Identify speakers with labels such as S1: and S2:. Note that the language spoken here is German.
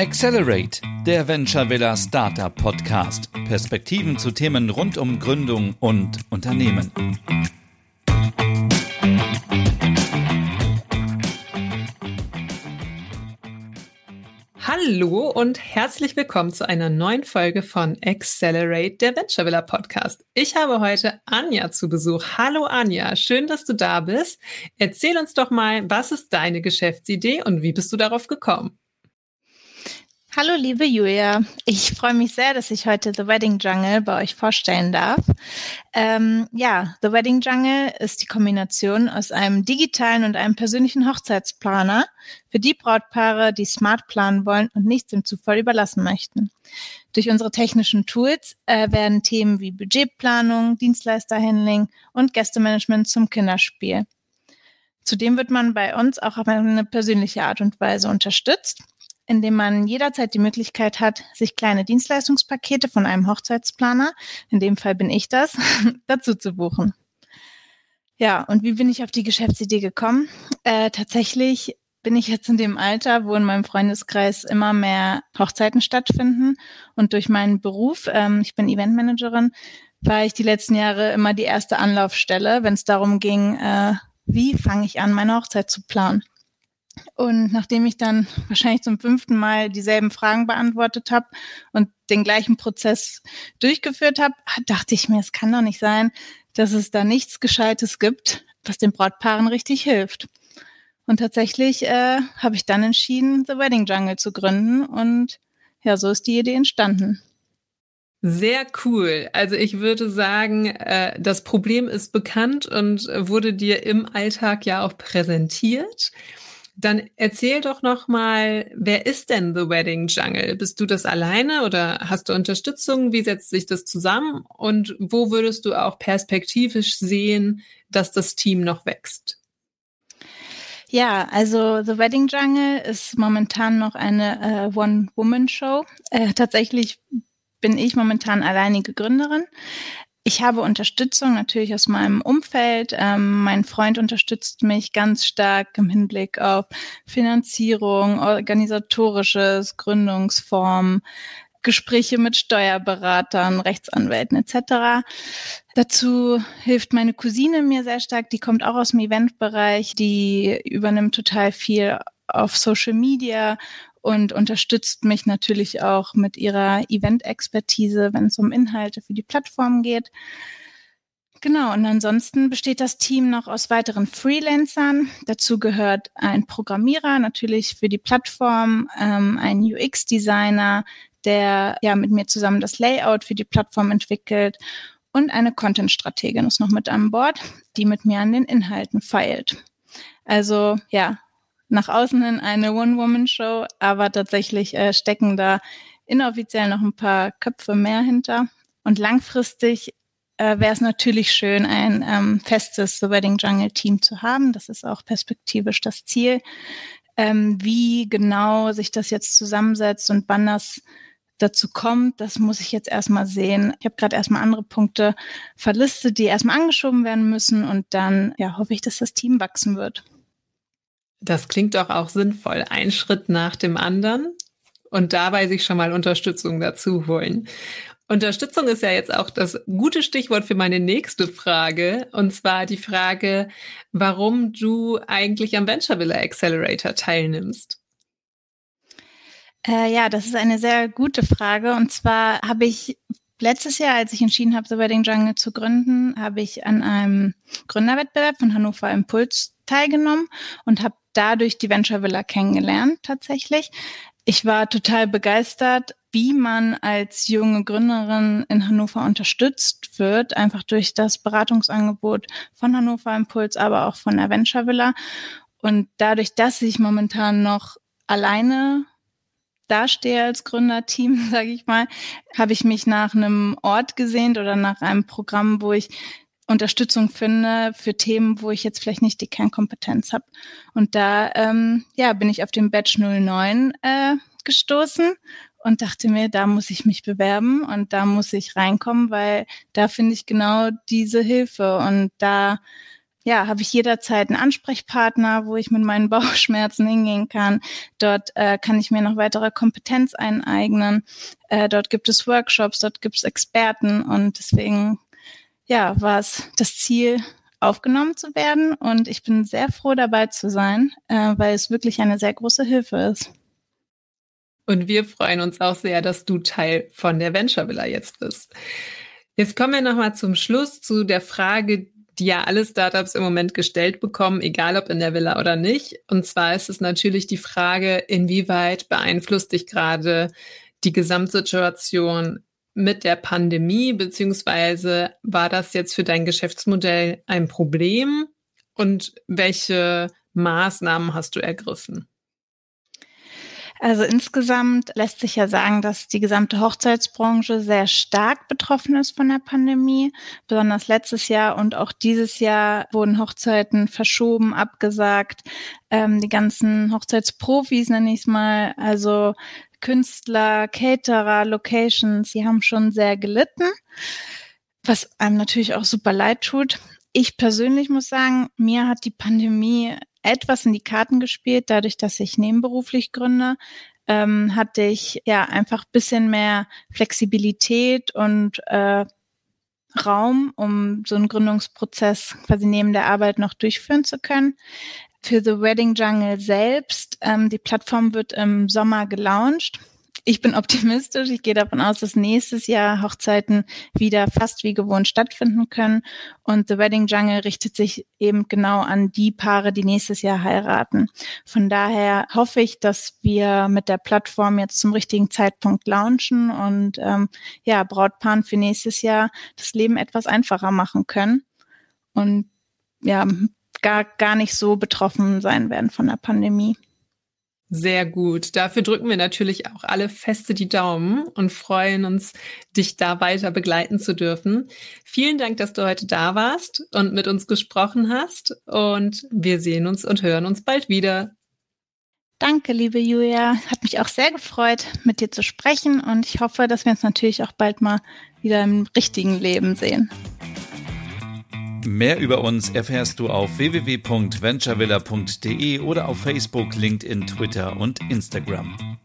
S1: Accelerate, der Venture Villa Startup Podcast. Perspektiven zu Themen rund um Gründung und Unternehmen.
S2: Hallo und herzlich willkommen zu einer neuen Folge von Accelerate, der Venture Villa Podcast. Ich habe heute Anja zu Besuch. Hallo Anja, schön, dass du da bist. Erzähl uns doch mal, was ist deine Geschäftsidee und wie bist du darauf gekommen?
S3: Hallo liebe Julia, ich freue mich sehr, dass ich heute The Wedding Jungle bei euch vorstellen darf. Ähm, ja, The Wedding Jungle ist die Kombination aus einem digitalen und einem persönlichen Hochzeitsplaner für die Brautpaare, die smart planen wollen und nichts dem Zufall überlassen möchten. Durch unsere technischen Tools äh, werden Themen wie Budgetplanung, Dienstleisterhandling und Gästemanagement zum Kinderspiel. Zudem wird man bei uns auch auf eine persönliche Art und Weise unterstützt indem man jederzeit die Möglichkeit hat, sich kleine Dienstleistungspakete von einem Hochzeitsplaner, in dem Fall bin ich das, dazu zu buchen. Ja, und wie bin ich auf die Geschäftsidee gekommen? Äh, tatsächlich bin ich jetzt in dem Alter, wo in meinem Freundeskreis immer mehr Hochzeiten stattfinden. Und durch meinen Beruf, ähm, ich bin Eventmanagerin, war ich die letzten Jahre immer die erste Anlaufstelle, wenn es darum ging, äh, wie fange ich an, meine Hochzeit zu planen. Und nachdem ich dann wahrscheinlich zum fünften Mal dieselben Fragen beantwortet habe und den gleichen Prozess durchgeführt habe, dachte ich mir, es kann doch nicht sein, dass es da nichts Gescheites gibt, was den Brautpaaren richtig hilft. Und tatsächlich äh, habe ich dann entschieden, The Wedding Jungle zu gründen. Und ja, so ist die Idee entstanden.
S2: Sehr cool. Also ich würde sagen, äh, das Problem ist bekannt und wurde dir im Alltag ja auch präsentiert. Dann erzähl doch noch mal, wer ist denn The Wedding Jungle? Bist du das alleine oder hast du Unterstützung? Wie setzt sich das zusammen? Und wo würdest du auch perspektivisch sehen, dass das Team noch wächst?
S3: Ja, also The Wedding Jungle ist momentan noch eine äh, One-Woman-Show. Äh, tatsächlich bin ich momentan alleinige Gründerin. Ich habe Unterstützung natürlich aus meinem Umfeld. Ähm, mein Freund unterstützt mich ganz stark im Hinblick auf Finanzierung, organisatorisches, Gründungsform, Gespräche mit Steuerberatern, Rechtsanwälten etc. Dazu hilft meine Cousine mir sehr stark, die kommt auch aus dem Eventbereich, die übernimmt total viel auf Social Media und unterstützt mich natürlich auch mit ihrer Event-Expertise, wenn es um Inhalte für die Plattform geht. Genau, und ansonsten besteht das Team noch aus weiteren Freelancern. Dazu gehört ein Programmierer, natürlich für die Plattform, ähm, ein UX-Designer, der ja mit mir zusammen das Layout für die Plattform entwickelt und eine Content-Strategin ist noch mit an Bord, die mit mir an den Inhalten feilt. Also ja, nach außen hin eine One-Woman-Show, aber tatsächlich äh, stecken da inoffiziell noch ein paar Köpfe mehr hinter. Und langfristig äh, wäre es natürlich schön, ein ähm, festes The Wedding Jungle Team zu haben. Das ist auch perspektivisch das Ziel. Ähm, wie genau sich das jetzt zusammensetzt und wann das dazu kommt, das muss ich jetzt erstmal sehen. Ich habe gerade erstmal andere Punkte verlistet, die erstmal angeschoben werden müssen und dann ja, hoffe ich, dass das Team wachsen wird.
S2: Das klingt doch auch sinnvoll. Ein Schritt nach dem anderen und dabei sich schon mal Unterstützung dazu holen. Unterstützung ist ja jetzt auch das gute Stichwort für meine nächste Frage. Und zwar die Frage, warum du eigentlich am Venture Villa Accelerator teilnimmst.
S3: Äh, ja, das ist eine sehr gute Frage. Und zwar habe ich letztes Jahr, als ich entschieden habe, The Wedding Jungle zu gründen, habe ich an einem Gründerwettbewerb von Hannover Impuls teilgenommen und habe dadurch die Venture Villa kennengelernt tatsächlich. Ich war total begeistert, wie man als junge Gründerin in Hannover unterstützt wird, einfach durch das Beratungsangebot von Hannover Impuls, aber auch von der Venture Villa. Und dadurch, dass ich momentan noch alleine dastehe als Gründerteam, sage ich mal, habe ich mich nach einem Ort gesehnt oder nach einem Programm, wo ich Unterstützung finde für Themen, wo ich jetzt vielleicht nicht die Kernkompetenz habe. Und da ähm, ja, bin ich auf den Batch 09 äh, gestoßen und dachte mir, da muss ich mich bewerben und da muss ich reinkommen, weil da finde ich genau diese Hilfe und da ja, habe ich jederzeit einen Ansprechpartner, wo ich mit meinen Bauchschmerzen hingehen kann. Dort äh, kann ich mir noch weitere Kompetenz eineignen. Äh, dort gibt es Workshops, dort gibt es Experten und deswegen, ja, war es das Ziel, aufgenommen zu werden. Und ich bin sehr froh dabei zu sein, äh, weil es wirklich eine sehr große Hilfe ist.
S2: Und wir freuen uns auch sehr, dass du Teil von der Venture Villa jetzt bist. Jetzt kommen wir nochmal zum Schluss zu der Frage, die ja alle Startups im Moment gestellt bekommen, egal ob in der Villa oder nicht. Und zwar ist es natürlich die Frage, inwieweit beeinflusst dich gerade die Gesamtsituation mit der Pandemie, beziehungsweise war das jetzt für dein Geschäftsmodell ein Problem? Und welche Maßnahmen hast du ergriffen?
S3: Also insgesamt lässt sich ja sagen, dass die gesamte Hochzeitsbranche sehr stark betroffen ist von der Pandemie. Besonders letztes Jahr und auch dieses Jahr wurden Hochzeiten verschoben, abgesagt. Ähm, die ganzen Hochzeitsprofis nenne ich es mal, also Künstler, Caterer, Locations, sie haben schon sehr gelitten, was einem natürlich auch super leid tut. Ich persönlich muss sagen, mir hat die Pandemie etwas in die Karten gespielt, dadurch, dass ich nebenberuflich gründe, ähm, hatte ich ja einfach bisschen mehr Flexibilität und äh, Raum, um so einen Gründungsprozess quasi neben der Arbeit noch durchführen zu können für The Wedding Jungle selbst. Ähm, die Plattform wird im Sommer gelauncht. Ich bin optimistisch. Ich gehe davon aus, dass nächstes Jahr Hochzeiten wieder fast wie gewohnt stattfinden können. Und The Wedding Jungle richtet sich eben genau an die Paare, die nächstes Jahr heiraten. Von daher hoffe ich, dass wir mit der Plattform jetzt zum richtigen Zeitpunkt launchen und ähm, ja, Brautpaaren für nächstes Jahr das Leben etwas einfacher machen können. Und ja, gar, gar nicht so betroffen sein werden von der Pandemie.
S2: Sehr gut. Dafür drücken wir natürlich auch alle feste die Daumen und freuen uns, dich da weiter begleiten zu dürfen. Vielen Dank, dass du heute da warst und mit uns gesprochen hast. Und wir sehen uns und hören uns bald wieder.
S3: Danke, liebe Julia. Hat mich auch sehr gefreut, mit dir zu sprechen. Und ich hoffe, dass wir uns natürlich auch bald mal wieder im richtigen Leben sehen.
S1: Mehr über uns erfährst du auf www.venturevilla.de oder auf Facebook, LinkedIn, Twitter und Instagram.